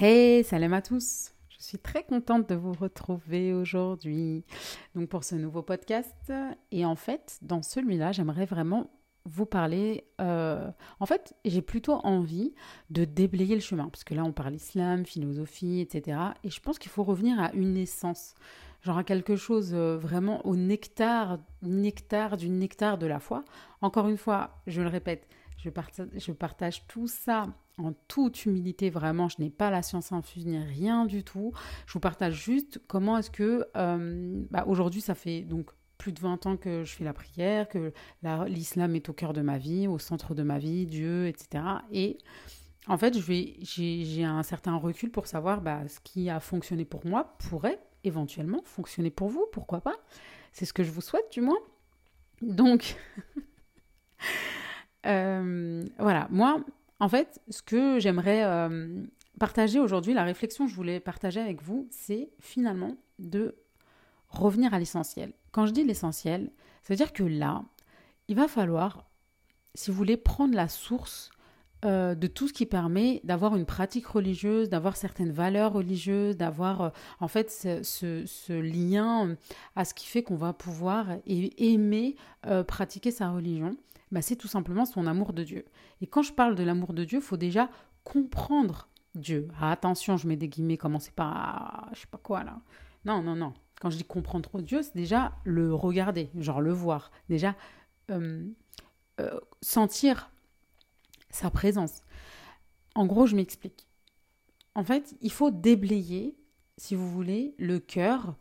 Hey, salam à tous. Je suis très contente de vous retrouver aujourd'hui. Donc pour ce nouveau podcast et en fait, dans celui-là, j'aimerais vraiment vous parler. Euh, en fait, j'ai plutôt envie de déblayer le chemin parce que là, on parle islam, philosophie, etc. Et je pense qu'il faut revenir à une essence, genre à quelque chose euh, vraiment au nectar, nectar du nectar de la foi. Encore une fois, je le répète, je partage, je partage tout ça en toute humilité, vraiment, je n'ai pas la science infuse ni rien du tout. Je vous partage juste comment est-ce que euh, bah, aujourd'hui, ça fait donc plus de 20 ans que je fais la prière, que l'islam est au cœur de ma vie, au centre de ma vie, Dieu, etc. Et en fait, j'ai un certain recul pour savoir bah, ce qui a fonctionné pour moi pourrait éventuellement fonctionner pour vous, pourquoi pas C'est ce que je vous souhaite du moins. Donc, euh, voilà, moi, en fait, ce que j'aimerais euh, partager aujourd'hui, la réflexion que je voulais partager avec vous, c'est finalement de revenir à l'essentiel. Quand je dis l'essentiel, ça veut dire que là, il va falloir, si vous voulez, prendre la source euh, de tout ce qui permet d'avoir une pratique religieuse, d'avoir certaines valeurs religieuses, d'avoir euh, en fait ce, lien à ce qui fait qu'on va pouvoir aimer pratiquer sa religion bah, c'est tout simplement son amour de Dieu. Et quand je parle de l'amour de Dieu, il faut déjà comprendre Dieu. Ah, attention, je mets des guillemets, commencez pas je sais pas quoi là. Non, non, non. Quand je dis comprendre Dieu, c'est déjà le regarder, genre le voir, déjà euh, euh, sentir sa présence. En gros, je m'explique. En fait, il faut déblayer, si vous voulez, le cœur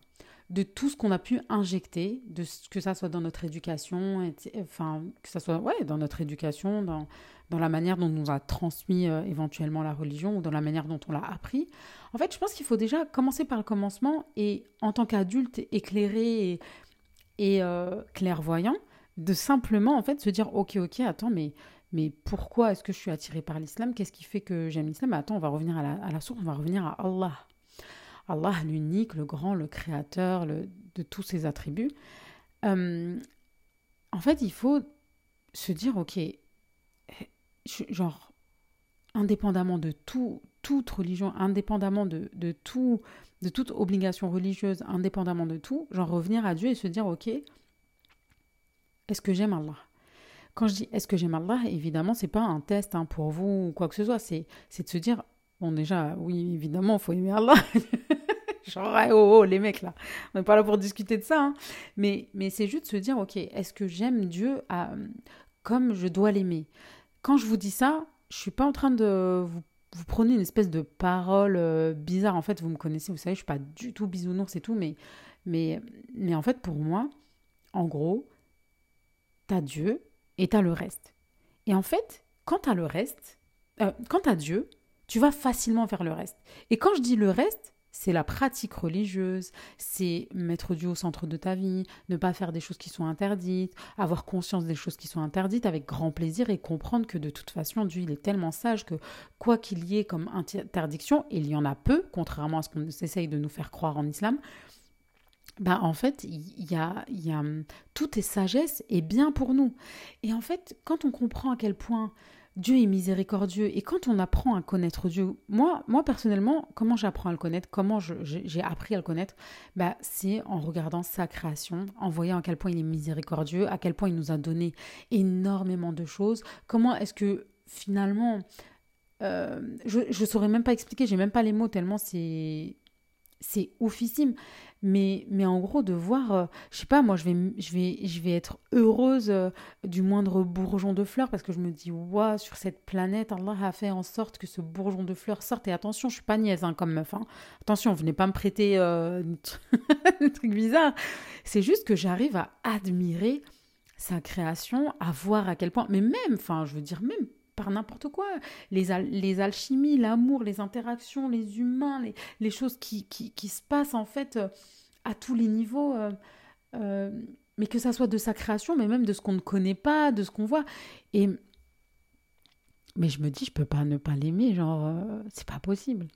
de tout ce qu'on a pu injecter, de ce, que ça soit dans notre éducation, enfin, que ça soit ouais, dans notre éducation, dans, dans la manière dont on nous a transmis euh, éventuellement la religion ou dans la manière dont on l'a appris. En fait, je pense qu'il faut déjà commencer par le commencement et en tant qu'adulte éclairé et, et euh, clairvoyant, de simplement en fait se dire ok ok attends mais mais pourquoi est-ce que je suis attiré par l'islam? Qu'est-ce qui fait que j'aime l'islam? Attends, on va revenir à la, source, on va revenir à Allah. Allah l'unique, le grand, le créateur de tous ses attributs. Euh, en fait, il faut se dire, ok, genre, indépendamment de tout, toute religion, indépendamment de, de, tout, de toute obligation religieuse, indépendamment de tout, genre revenir à Dieu et se dire, ok, est-ce que j'aime Allah? Quand je dis est-ce que j'aime Allah, évidemment, c'est pas un test hein, pour vous ou quoi que ce soit, c'est de se dire, bon déjà, oui, évidemment, il faut aimer Allah. Genre, oh, oh, les mecs là, on n'est pas là pour discuter de ça. Hein. Mais, mais c'est juste se dire, ok, est-ce que j'aime Dieu à, comme je dois l'aimer? Quand je vous dis ça, je suis pas en train de vous, vous prenez une espèce de parole euh, bizarre. En fait, vous me connaissez, vous savez, je suis pas du tout bisounours et tout, mais, mais, mais en fait, pour moi, en gros, t'as Dieu et t'as le reste. Et en fait, quand t'as le reste, euh, quand Dieu, tu vas facilement faire le reste. Et quand je dis le reste, c'est la pratique religieuse, c'est mettre Dieu au centre de ta vie, ne pas faire des choses qui sont interdites, avoir conscience des choses qui sont interdites avec grand plaisir et comprendre que de toute façon Dieu il est tellement sage que quoi qu'il y ait comme interdiction, et il y en a peu, contrairement à ce qu'on essaye de nous faire croire en islam, bah en fait, il y a, y a tout est sagesse et bien pour nous. Et en fait, quand on comprend à quel point Dieu est miséricordieux. Et quand on apprend à connaître Dieu, moi, moi personnellement, comment j'apprends à le connaître, comment j'ai appris à le connaître, bah, c'est en regardant sa création, en voyant à quel point il est miséricordieux, à quel point il nous a donné énormément de choses. Comment est-ce que finalement, euh, je ne saurais même pas expliquer, j'ai même pas les mots tellement c'est c'est oufissime. Mais, mais en gros, de voir, euh, je sais pas, moi, je vais, je vais, je vais être heureuse euh, du moindre bourgeon de fleurs parce que je me dis, waouh, sur cette planète, Allah a fait en sorte que ce bourgeon de fleurs sorte. Et attention, je suis pas niaise hein, comme meuf. Hein. Attention, venez pas me prêter euh, un truc bizarre. C'est juste que j'arrive à admirer sa création, à voir à quel point, mais même, enfin, je veux dire, même par n'importe quoi. Les, alchimies, l'amour, les interactions, les humains, les, choses qui, se passent en fait euh, à tous les niveaux. Euh, euh, mais que ça soit de sa création, mais même de ce qu'on ne connaît pas, de ce qu'on voit. Et mais je me dis, je peux pas ne pas l'aimer, genre, c'est pas possible.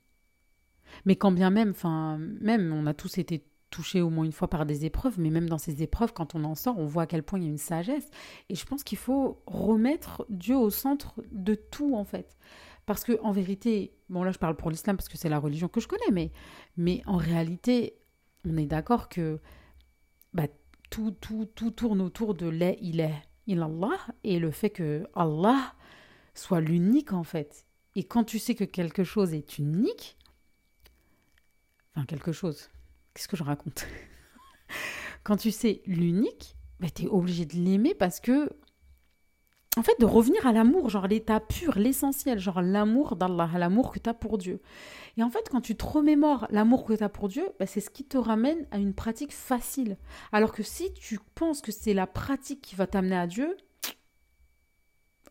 Mais quand bien même, enfin, même, on a tous été touché au moins une fois par des épreuves, mais même dans ces épreuves, quand on en sort, on voit à quel point il y a une sagesse. Et je pense qu'il faut remettre Dieu au centre de tout, en fait. Parce que en vérité, bon là je parle pour l'islam parce que c'est la religion que je connais, mais, mais en réalité, on est d'accord que bah, tout, tout, tout tourne autour de l'est, il est, il Allah, et le fait que Allah soit l'unique en fait. Et quand tu sais que quelque chose est unique, enfin quelque chose, qu'est-ce que je raconte Quand tu sais l'unique, bah, tu es obligé de l'aimer parce que en fait, de revenir à l'amour, genre l'état pur, l'essentiel, genre l'amour d'Allah, l'amour que tu as pour Dieu. Et en fait, quand tu te remémores l'amour que tu as pour Dieu, bah, c'est ce qui te ramène à une pratique facile. Alors que si tu penses que c'est la pratique qui va t'amener à Dieu,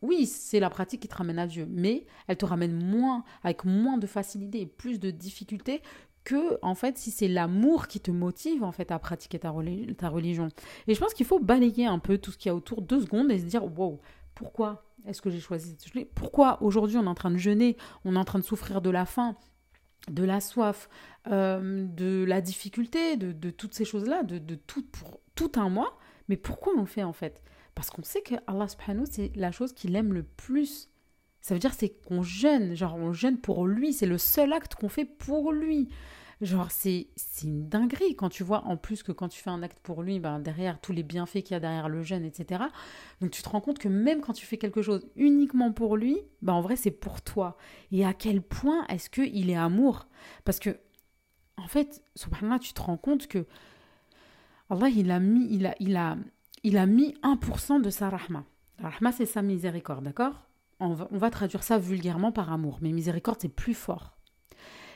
oui, c'est la pratique qui te ramène à Dieu, mais elle te ramène moins, avec moins de facilité et plus de difficulté que en fait si c'est l'amour qui te motive en fait à pratiquer ta, religion. Et je pense qu'il faut balayer un peu tout ce qu'il y a autour deux secondes et se dire wow, pourquoi est-ce que j'ai choisi cette jeûner Pourquoi aujourd'hui on est en train de jeûner, on est en train de souffrir de la faim, de la soif, euh, de la difficulté, de, toutes ces choses-là, de, tout pour tout un mois. Mais pourquoi on le fait en fait? Parce qu'on sait que Allah subhanahu c'est la chose qu'il aime le plus. Ça veut dire c'est qu'on jeûne, genre on jeûne pour lui, c'est le seul acte qu'on fait pour lui. Genre, c'est une dinguerie quand tu vois, en plus que quand tu fais un acte pour lui, ben, derrière tous les bienfaits qu'il y a derrière le jeûne, etc. Donc tu te rends compte que même quand tu fais quelque chose uniquement pour lui, ben, en vrai, c'est pour toi. Et à quel point est-ce qu'il est amour? Parce que, en fait, subhanallah, tu te rends compte que Allah, il a mis, il a, il a, il a mis 1% de sa rahma. La rahma, c'est sa miséricorde, d'accord? On va, traduire ça vulgairement par amour, mais miséricorde, c'est plus fort.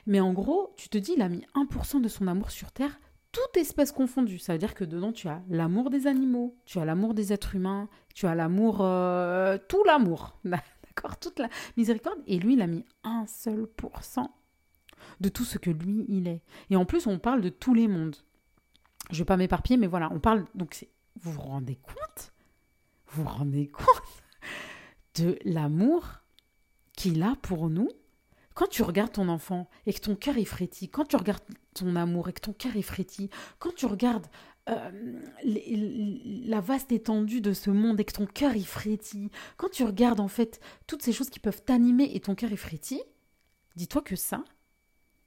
Mais en gros, tu te dis, il a mis 1% de son amour sur Terre, toute espèce confondue. Ça veut dire que dedans, tu as l'amour des animaux, tu as l'amour des êtres humains, tu as l'amour, euh, tout l'amour, d'accord, toute la miséricorde. Et lui, il a mis un seul pourcent de tout ce que lui, il est. Et en plus, on parle de tous les mondes. Je vais pas m'éparpiller, mais voilà, on parle. Donc, vous vous rendez compte? Vous vous rendez compte? De l'amour qu'il a pour nous quand tu regardes ton enfant et que ton cœur est frétille, quand tu regardes ton amour et que ton cœur est frétille, quand tu regardes euh, la vaste étendue de ce monde et que ton cœur est frétille, quand tu regardes en fait toutes ces choses qui peuvent t'animer et ton cœur est frétille, dis-toi que ça,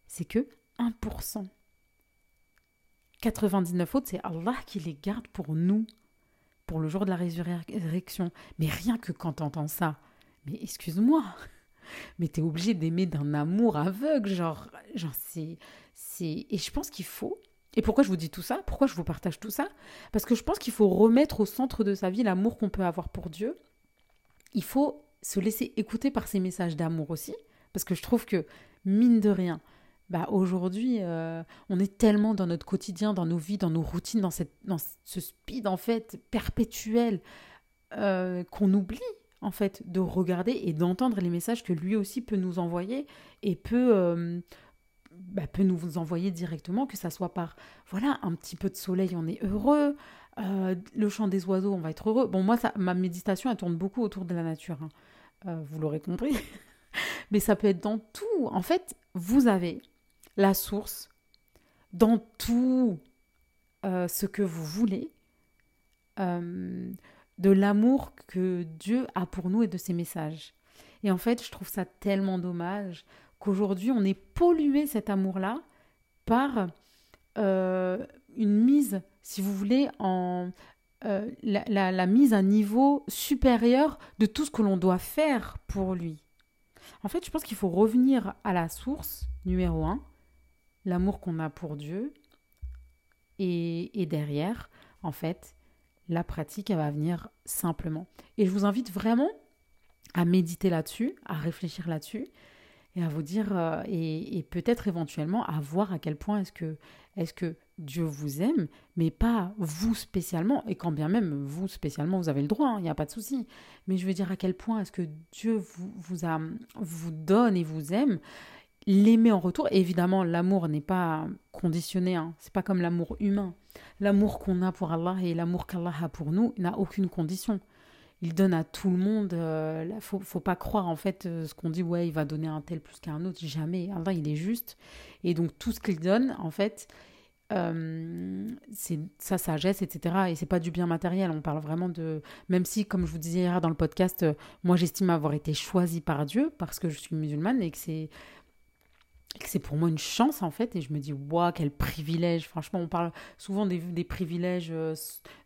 c'est que 1%. 99 autres, c'est Allah qui les garde pour nous, pour le jour de la résurrection. Mais rien que quand tu entends ça, mais excuse-moi, mais tu es obligé d'aimer d'un amour aveugle, genre, genre c'est, c'est... Et je pense qu'il faut... Et pourquoi je vous dis tout ça Pourquoi je vous partage tout ça? Parce que je pense qu'il faut remettre au centre de sa vie l'amour qu'on peut avoir pour Dieu. Il faut se laisser écouter par ces messages d'amour aussi, parce que je trouve que, mine de rien, bah aujourd'hui, euh, on est tellement dans notre quotidien, dans nos vies, dans nos routines, dans, cette, dans ce speed en fait perpétuel euh, qu'on oublie en fait, de regarder et d'entendre les messages que lui aussi peut nous envoyer et peut, euh, bah, peut nous envoyer directement, que ça soit par, voilà, un petit peu de soleil, on est heureux, le chant des oiseaux, on va être heureux. Bon, moi, ça, ma méditation, elle tourne beaucoup autour de la nature, hein. vous l'aurez compris. Mais ça peut être dans tout. En fait, vous avez la source dans tout ce que vous voulez de l'amour que Dieu a pour nous et de ses messages. Et en fait, je trouve ça tellement dommage qu'aujourd'hui, on ait pollué cet amour-là par euh, une mise, si vous voulez, en euh, la, la, mise à niveau supérieur de tout ce que l'on doit faire pour lui. En fait, je pense qu'il faut revenir à la source, numéro un, l'amour qu'on a pour Dieu, et, et derrière, en fait, la pratique, elle va venir simplement. Et je vous invite vraiment à méditer là-dessus, à réfléchir là-dessus et à vous dire, euh, et, peut-être éventuellement à voir à quel point est-ce que, est que Dieu vous aime, mais pas vous spécialement, et quand bien même vous spécialement, vous avez le droit, il hein, n'y a pas de souci. Mais je veux dire à quel point est-ce que Dieu vous, vous donne et vous aime, l'aimer en retour. évidemment, l'amour n'est pas conditionné, hein, c'est pas comme l'amour humain. L'amour qu'on a pour Allah et l'amour qu'Allah a pour nous n'a aucune condition. Il donne à tout le monde. Euh, faut, faut pas croire en fait euh, ce qu'on dit. Ouais, il va donner un tel plus qu'un autre. Jamais. Allah, il est juste. Et donc tout ce qu'il donne, en fait, euh, c'est sa sagesse, etc. Et c'est pas du bien matériel. On parle vraiment de. Même si, comme je vous disais hier dans le podcast, euh, moi j'estime avoir été choisie par Dieu parce que je suis musulmane et que c'est c'est pour moi une chance en fait et je me dis waouh quel privilège franchement on parle souvent des, privilèges euh,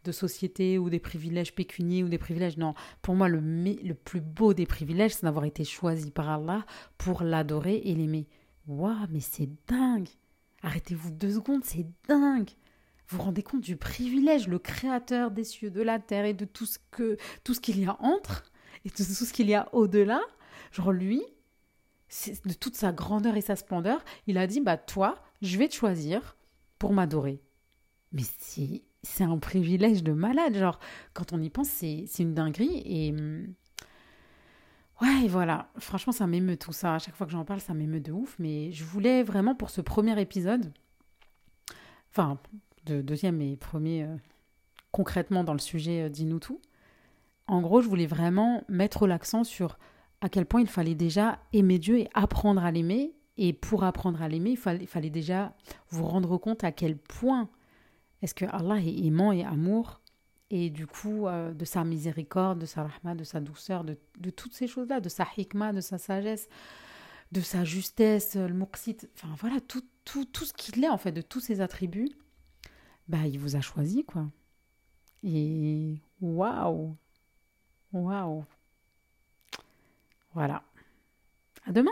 de société ou des privilèges pécuniers ou des privilèges non pour moi le, le plus beau des privilèges c'est d'avoir été choisi par Allah pour l'adorer et l'aimer waouh mais c'est dingue Arrêtez-vous deux secondes, c'est dingue. Vous rendez compte du privilège, le créateur des cieux, de la terre et de tout ce que tout ce qu'il y a entre et tout ce qu'il y a au-delà. Genre lui, de toute sa grandeur et sa splendeur, il a dit bah toi, je vais te choisir pour m'adorer. Mais c'est c'est un privilège de malade, genre quand on y pense, c'est une dinguerie et hum, Ouais, voilà. Franchement, ça m'émeut tout ça. À chaque fois que j'en parle, ça m'émeut de ouf. Mais je voulais vraiment pour ce premier épisode, enfin, de deuxième et premier, euh, concrètement dans le sujet euh, tout. En gros, je voulais vraiment mettre l'accent sur à quel point il fallait déjà aimer Dieu et apprendre à l'aimer. Et pour apprendre à l'aimer, il fallait, déjà vous rendre compte à quel point est-ce que Allah est aimant et amour et du coup euh, de sa miséricorde, de sa rahma, de sa douceur, de, toutes ces choses-là, de sa hikma, de sa sagesse, de sa justesse, le muqsit, enfin voilà, tout, tout, tout ce qu'il est en fait, de tous ses attributs, bah il vous a choisi quoi. Et waouh, waouh, voilà. À demain.